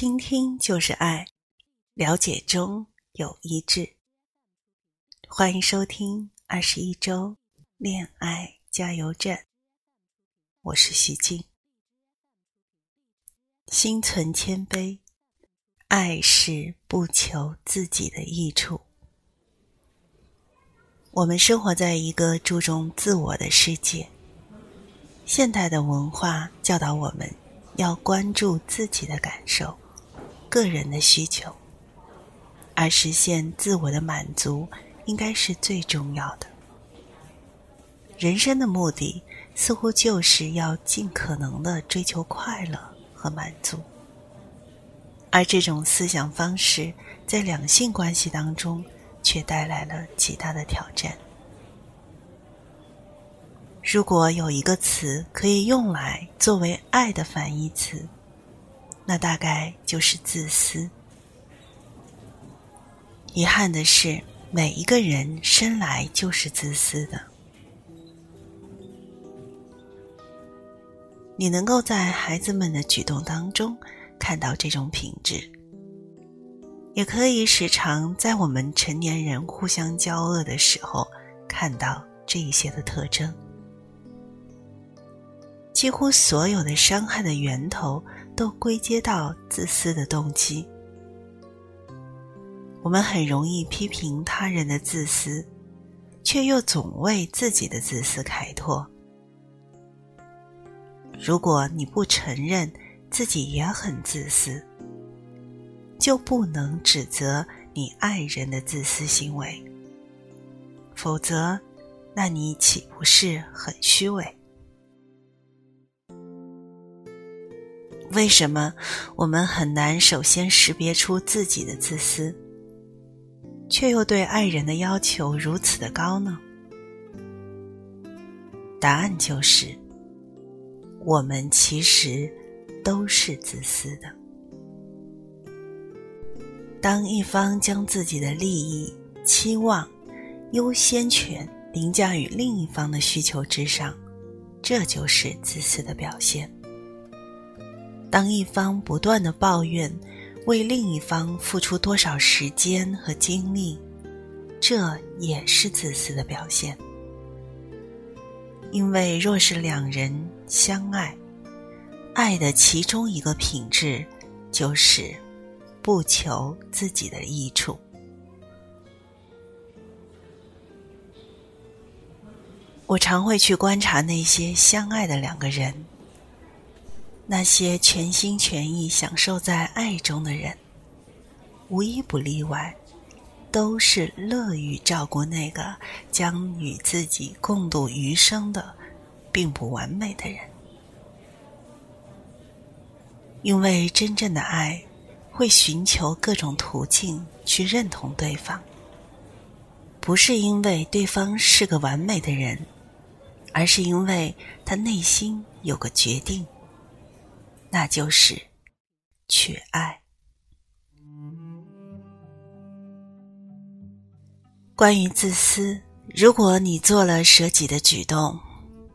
倾听就是爱，了解中有一致。欢迎收听二十一周恋爱加油站，我是徐静。心存谦卑，爱是不求自己的益处。我们生活在一个注重自我的世界，现代的文化教导我们要关注自己的感受、个人的需求，而实现自我的满足应该是最重要的。人生的目的似乎就是要尽可能的追求快乐。和满足，而这种思想方式在两性关系当中却带来了极大的挑战。如果有一个词可以用来作为爱的反义词，那大概就是自私。遗憾的是，每一个人生来就是自私的。你能够在孩子们的举动当中看到这种品质，也可以时常在我们成年人互相交恶的时候看到这一些的特征。几乎所有的伤害的源头都归结到自私的动机。我们很容易批评他人的自私，却又总为自己的自私开脱。如果你不承认自己也很自私，就不能指责你爱人的自私行为，否则，那你岂不是很虚伪？为什么我们很难首先识别出自己的自私，却又对爱人的要求如此的高呢？答案就是。我们其实都是自私的。当一方将自己的利益、期望、优先权凌驾于另一方的需求之上，这就是自私的表现。当一方不断的抱怨为另一方付出多少时间和精力，这也是自私的表现。因为若是两人相爱，爱的其中一个品质就是不求自己的益处。我常会去观察那些相爱的两个人，那些全心全意享受在爱中的人，无一不例外。都是乐于照顾那个将与自己共度余生的并不完美的人，因为真正的爱会寻求各种途径去认同对方，不是因为对方是个完美的人，而是因为他内心有个决定，那就是去爱。关于自私，如果你做了舍己的举动，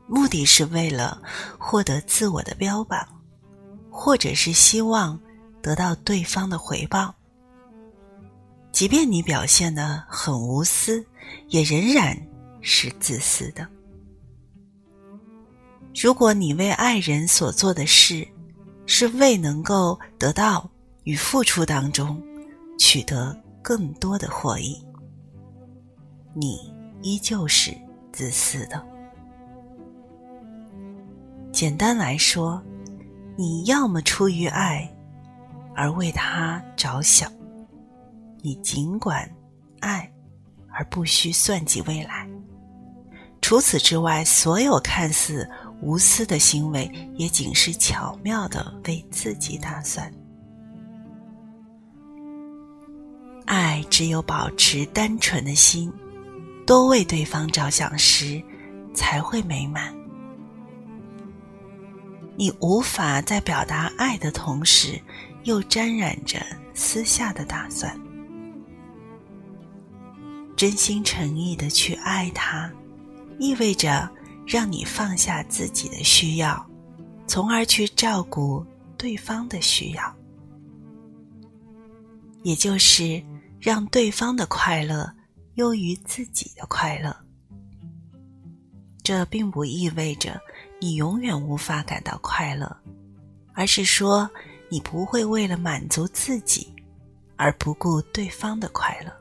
目的是为了获得自我的标榜，或者是希望得到对方的回报，即便你表现的很无私，也仍然是自私的。如果你为爱人所做的事，是为能够得到与付出当中取得更多的获益。你依旧是自私的。简单来说，你要么出于爱而为他着想，你尽管爱而不需算计未来。除此之外，所有看似无私的行为，也仅是巧妙的为自己打算。爱只有保持单纯的心。多为对方着想时，才会美满。你无法在表达爱的同时，又沾染着私下的打算。真心诚意的去爱他，意味着让你放下自己的需要，从而去照顾对方的需要。也就是让对方的快乐优于自己的快乐。这并不意味着你永远无法感到快乐，而是说你不会为了满足自己而不顾对方的快乐。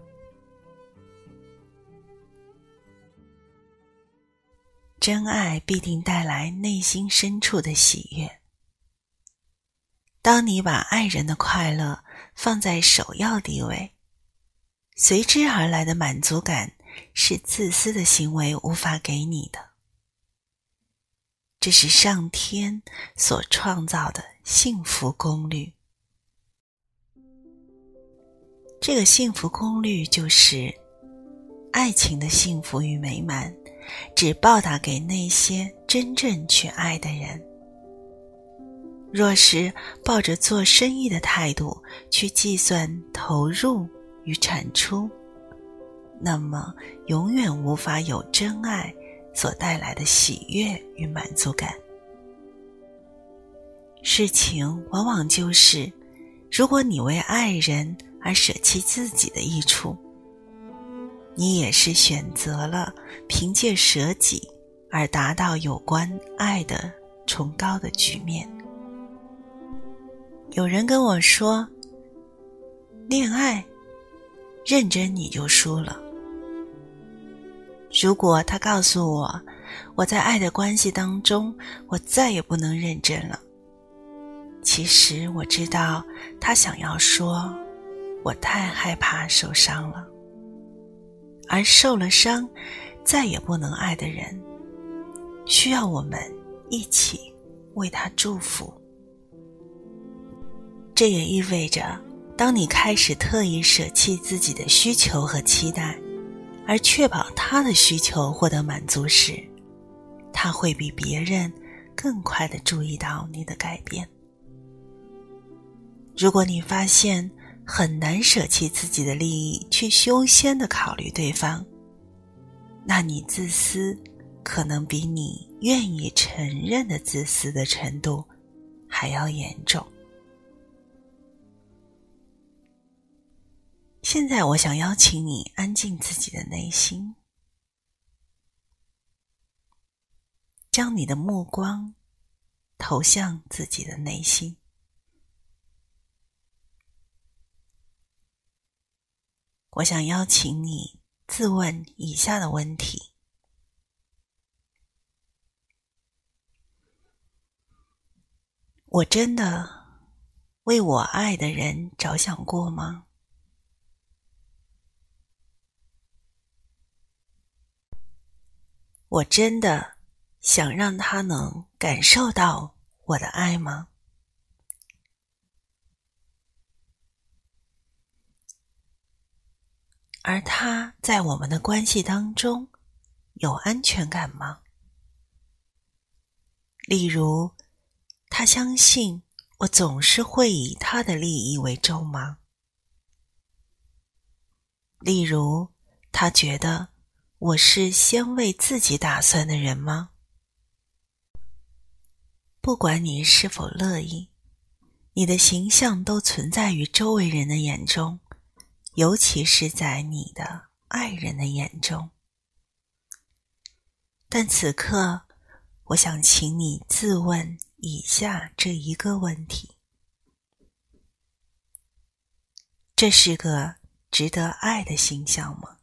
真爱必定带来内心深处的喜悦。当你把爱人的快乐放在首要地位，随之而来的满足感是自私的行为无法给你的。这是上天所创造的幸福功率。这个幸福功率就是：爱情的幸福与美满，只报答给那些真正去爱的人。若是抱着做生意的态度去计算投入与产出，那么永远无法有真爱所带来的喜悦与满足感。事情往往就是，如果你为爱人而舍弃自己的益处，你也是选择了凭借舍己而达到有关爱的崇高的局面。有人跟我说：“恋爱认真你就输了。”如果他告诉我，我在爱的关系当中，我再也不能认真了。其实我知道，他想要说，我太害怕受伤了，而受了伤，再也不能爱的人，需要我们一起为他祝福。这也意味着，当你开始特意舍弃自己的需求和期待，而确保他的需求获得满足时，他会比别人更快的注意到你的改变。如果你发现很难舍弃自己的利益去优先的考虑对方，那你自私可能比你愿意承认的自私的程度还要严重。现在，我想邀请你安静自己的内心，将你的目光投向自己的内心。我想邀请你自问以下的问题：我真的为我爱的人着想过吗？我真的想让他能感受到我的爱吗？而他在我们的关系当中有安全感吗？例如，他相信我总是会以他的利益为重吗？例如，他觉得。我是先为自己打算的人吗？不管你是否乐意，你的形象都存在于周围人的眼中，尤其是在你的爱人的眼中。但此刻，我想请你自问以下这一个问题：这是个值得爱的形象吗？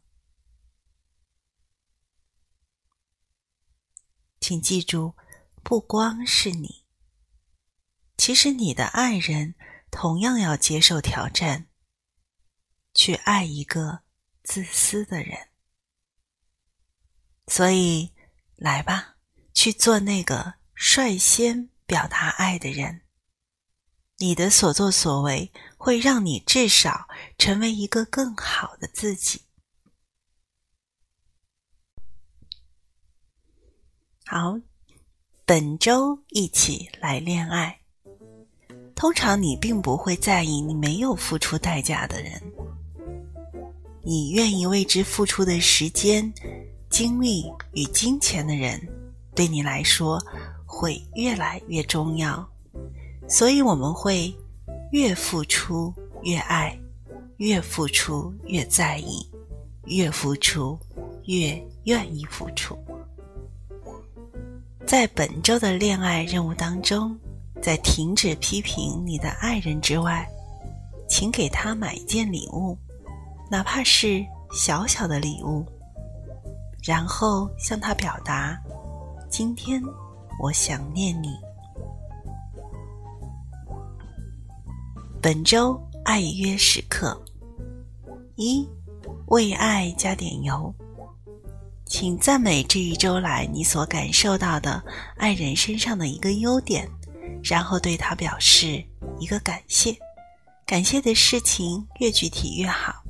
请记住，不光是你，其实你的爱人同样要接受挑战，去爱一个自私的人。所以，来吧，去做那个率先表达爱的人。你的所作所为会让你至少成为一个更好的自己。好，本周一起来恋爱。通常你并不会在意你没有付出代价的人，你愿意为之付出的时间、精力与金钱的人，对你来说会越来越重要。所以我们会越付出越爱，越付出越在意，越付出越愿意付出。在本周的恋爱任务当中，在停止批评你的爱人之外，请给他买一件礼物，哪怕是小小的礼物，然后向他表达：今天我想念你。本周爱约时刻：一，为爱加点油。请赞美这一周来你所感受到的爱人身上的一个优点，然后对他表示一个感谢。感谢的事情越具体越好。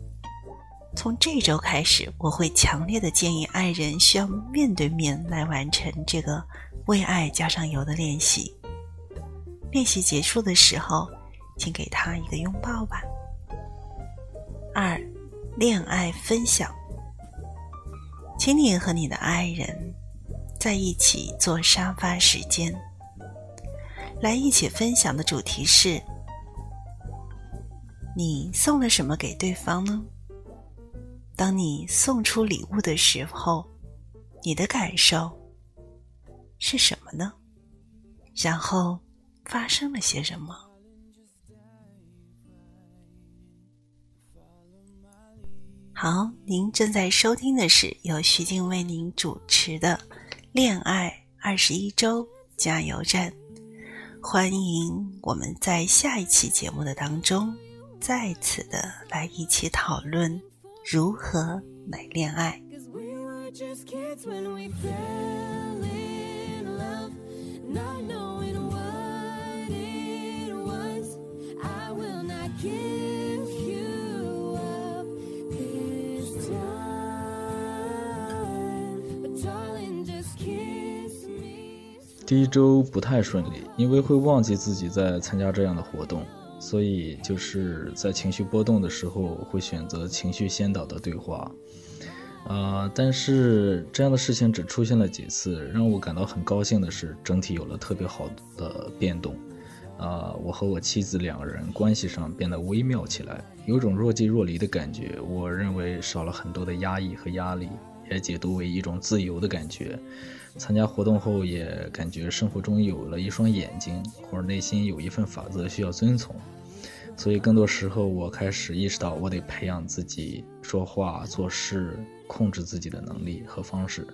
从这周开始，我会强烈的建议爱人需要面对面来完成这个为爱加上油的练习。练习结束的时候，请给他一个拥抱吧。二，恋爱分享。请你和你的爱人在一起做沙发时间，来一起分享的主题是：你送了什么给对方呢？当你送出礼物的时候，你的感受是什么呢？然后发生了些什么？好，您正在收听的是由徐静为您主持的《恋爱二十一周加油站》。欢迎我们在下一期节目的当中，再次的来一起讨论如何美恋爱。第一周不太顺利，因为会忘记自己在参加这样的活动，所以就是在情绪波动的时候会选择情绪先导的对话。啊，但是这样的事情只出现了几次，让我感到很高兴的是，整体有了特别好的变动。啊，我和我妻子两个人关系上变得微妙起来，有种若即若离的感觉。我认为少了很多的压抑和压力，也解读为一种自由的感觉。参加活动后，也感觉生活中有了一双眼睛，或者内心有一份法则需要遵从。所以，更多时候我开始意识到，我得培养自己说话、做事、控制自己的能力和方式。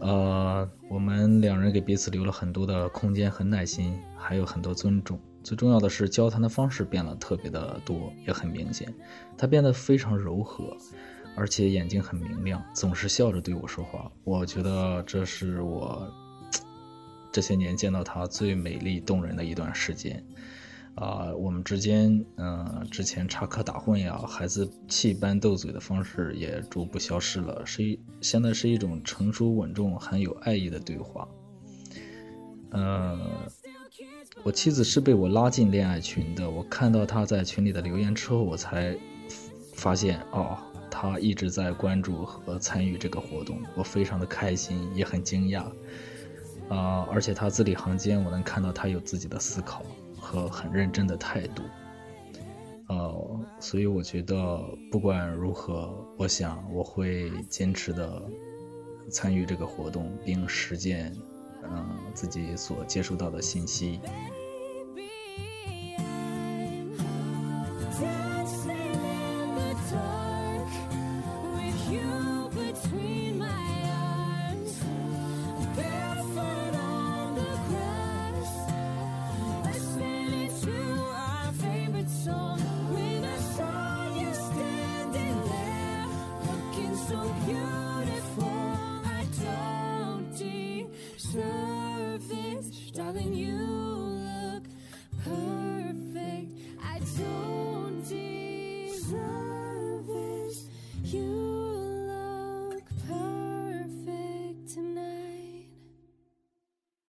呃，我们两人给彼此留了很多的空间和耐心，还有很多尊重。最重要的是，交谈的方式变了特别的多，也很明显，他变得非常柔和。而且眼睛很明亮，总是笑着对我说话。我觉得这是我 这些年见到她最美丽动人的一段时间。啊，我们之间，嗯，之前插科打诨呀、孩子气般斗嘴的方式也逐步消失了，是一现在是一种成熟稳重、很有爱意的对话。嗯，我妻子是被我拉进恋爱群的。我看到她在群里的留言之后，我才发现，哦。她一直在关注和参与这个活动，我非常的开心，也很惊讶，啊！而且他字里行间，我能看到他有自己的思考和很认真的态度，呃，所以我觉得不管如何，我想我会坚持的参与这个活动，并实践，嗯，自己所接触到的信息。